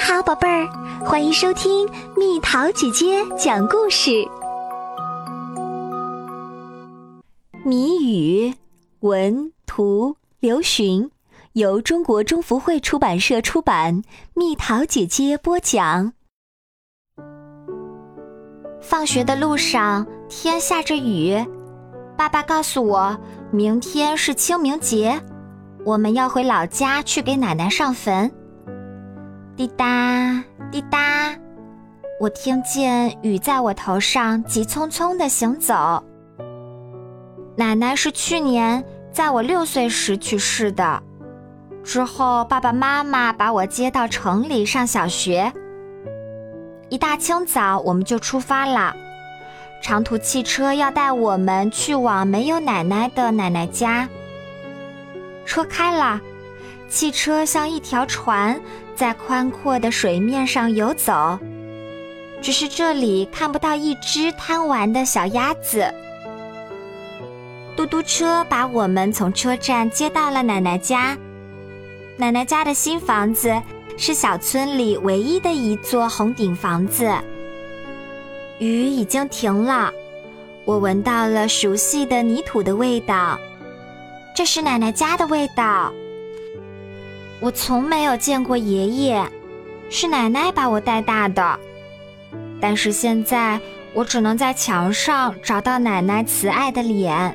好，宝贝儿，欢迎收听蜜桃姐姐讲故事。谜语文图刘询，由中国中福会出版社出版，蜜桃姐姐播讲。放学的路上，天下着雨，爸爸告诉我，明天是清明节，我们要回老家去给奶奶上坟。滴答滴答，我听见雨在我头上急匆匆地行走。奶奶是去年在我六岁时去世的，之后爸爸妈妈把我接到城里上小学。一大清早我们就出发了，长途汽车要带我们去往没有奶奶的奶奶家。车开了。汽车像一条船，在宽阔的水面上游走。只是这里看不到一只贪玩的小鸭子。嘟嘟车把我们从车站接到了奶奶家。奶奶家的新房子是小村里唯一的一座红顶房子。雨已经停了，我闻到了熟悉的泥土的味道，这是奶奶家的味道。我从没有见过爷爷，是奶奶把我带大的。但是现在我只能在墙上找到奶奶慈爱的脸。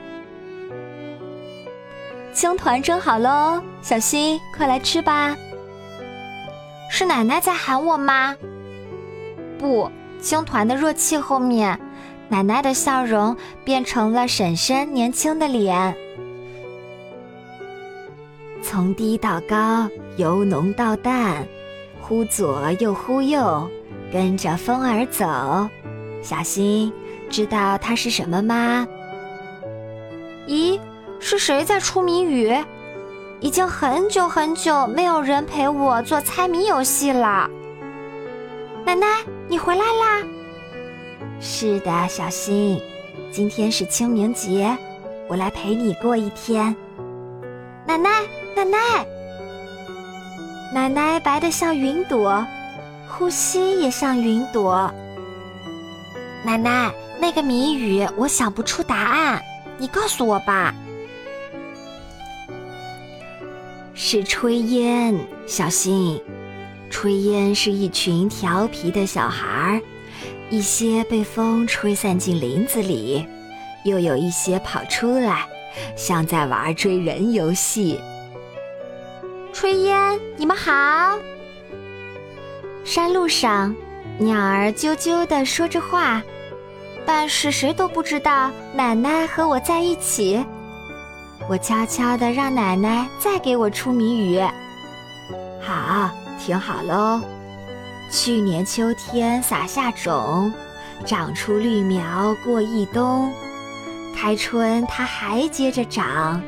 青团蒸好喽，小新，快来吃吧。是奶奶在喊我吗？不，青团的热气后面，奶奶的笑容变成了婶婶年轻的脸。从低到高，由浓到淡，忽左又忽右，跟着风儿走。小新，知道它是什么吗？咦，是谁在出谜语？已经很久很久没有人陪我做猜谜游戏了。奶奶，你回来啦！是的，小新，今天是清明节，我来陪你过一天。奶奶。奶奶，奶奶白的像云朵，呼吸也像云朵。奶奶，那个谜语我想不出答案，你告诉我吧。是炊烟，小心，炊烟是一群调皮的小孩儿，一些被风吹散进林子里，又有一些跑出来，像在玩追人游戏。炊烟，你们好。山路上，鸟儿啾啾地说着话，但是谁都不知道奶奶和我在一起。我悄悄地让奶奶再给我出谜语。好，听好喽。去年秋天撒下种，长出绿苗过一冬，开春它还接着长。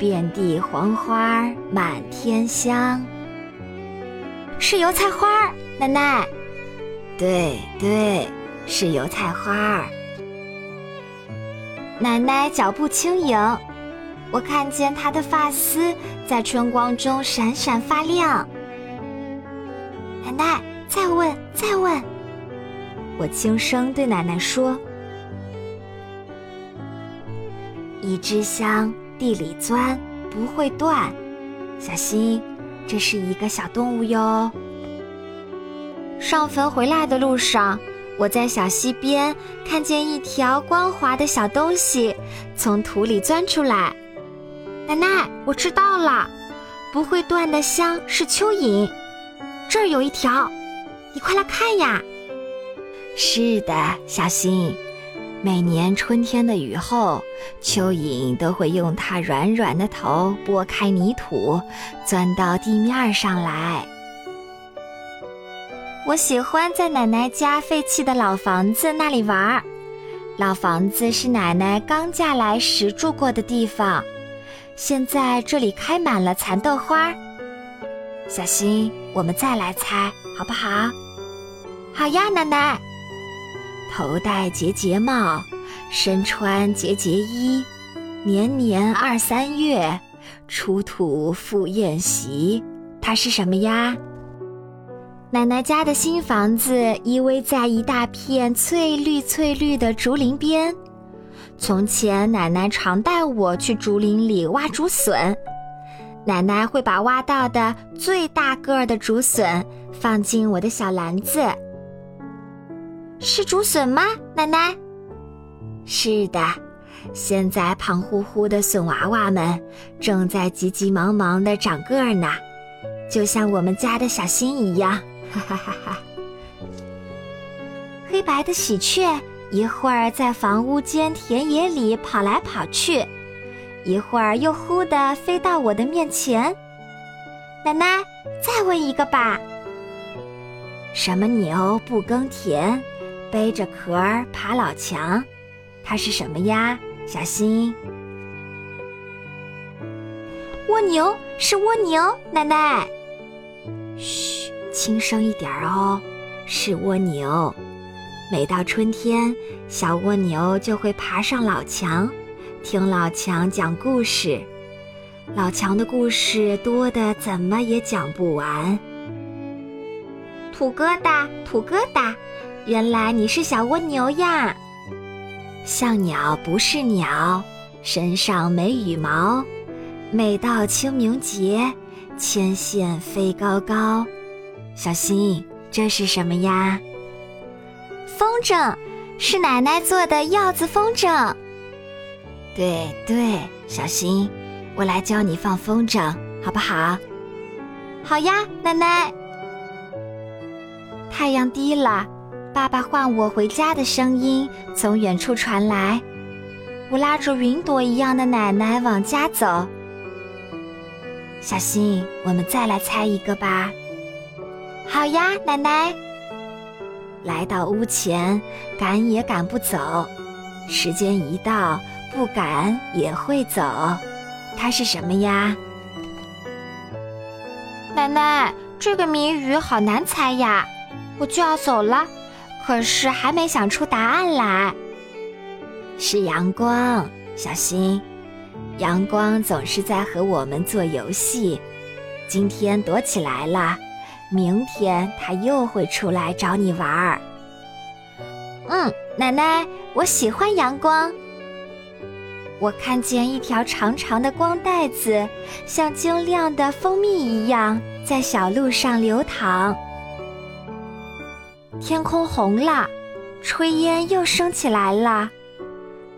遍地黄花满天香，是油菜花，奶奶。对对，是油菜花。奶奶脚步轻盈，我看见她的发丝在春光中闪闪发亮。奶奶，再问，再问。我轻声对奶奶说：“一支香。”地里钻不会断，小心，这是一个小动物哟。上坟回来的路上，我在小溪边看见一条光滑的小东西从土里钻出来。奶奶，我知道了，不会断的香是蚯蚓，这儿有一条，你快来看呀。是的，小新。每年春天的雨后，蚯蚓都会用它软软的头拨开泥土，钻到地面上来。我喜欢在奶奶家废弃的老房子那里玩儿。老房子是奶奶刚嫁来时住过的地方，现在这里开满了蚕豆花。小新，我们再来猜，好不好？好呀，奶奶。头戴节节帽，身穿节节衣，年年二三月出土赴宴席，它是什么呀？奶奶家的新房子依偎在一大片翠绿翠绿的竹林边。从前，奶奶常带我去竹林里挖竹笋。奶奶会把挖到的最大个儿的竹笋放进我的小篮子。是竹笋吗，奶奶？是的，现在胖乎乎的笋娃娃们正在急急忙忙地长个儿呢，就像我们家的小新一样。哈哈哈哈！黑白的喜鹊一会儿在房屋间田野里跑来跑去，一会儿又忽地飞到我的面前。奶奶，再问一个吧。什么牛不耕田，背着壳儿爬老墙？它是什么呀，小新？蜗牛是蜗牛，奶奶。嘘。轻声一点哦，是蜗牛。每到春天，小蜗牛就会爬上老墙，听老墙讲故事。老墙的故事多的怎么也讲不完。土疙瘩，土疙瘩，原来你是小蜗牛呀！像鸟不是鸟，身上没羽毛。每到清明节，牵线飞高高。小新，这是什么呀？风筝，是奶奶做的药子风筝。对对，小新，我来教你放风筝，好不好？好呀，奶奶。太阳低了，爸爸唤我回家的声音从远处传来。我拉着云朵一样的奶奶往家走。小新，我们再来猜一个吧。好呀，奶奶。来到屋前，赶也赶不走。时间一到，不赶也会走。它是什么呀？奶奶，这个谜语好难猜呀！我就要走了，可是还没想出答案来。是阳光，小心。阳光总是在和我们做游戏。今天躲起来了。明天他又会出来找你玩儿。嗯，奶奶，我喜欢阳光。我看见一条长长的光带子，像晶亮的蜂蜜一样，在小路上流淌。天空红了，炊烟又升起来了。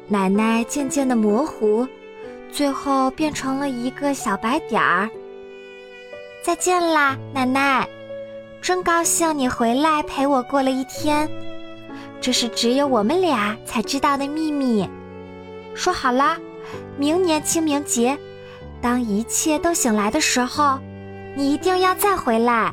奶奶渐渐的模糊，最后变成了一个小白点儿。再见啦，奶奶。真高兴你回来陪我过了一天，这是只有我们俩才知道的秘密。说好了，明年清明节，当一切都醒来的时候，你一定要再回来。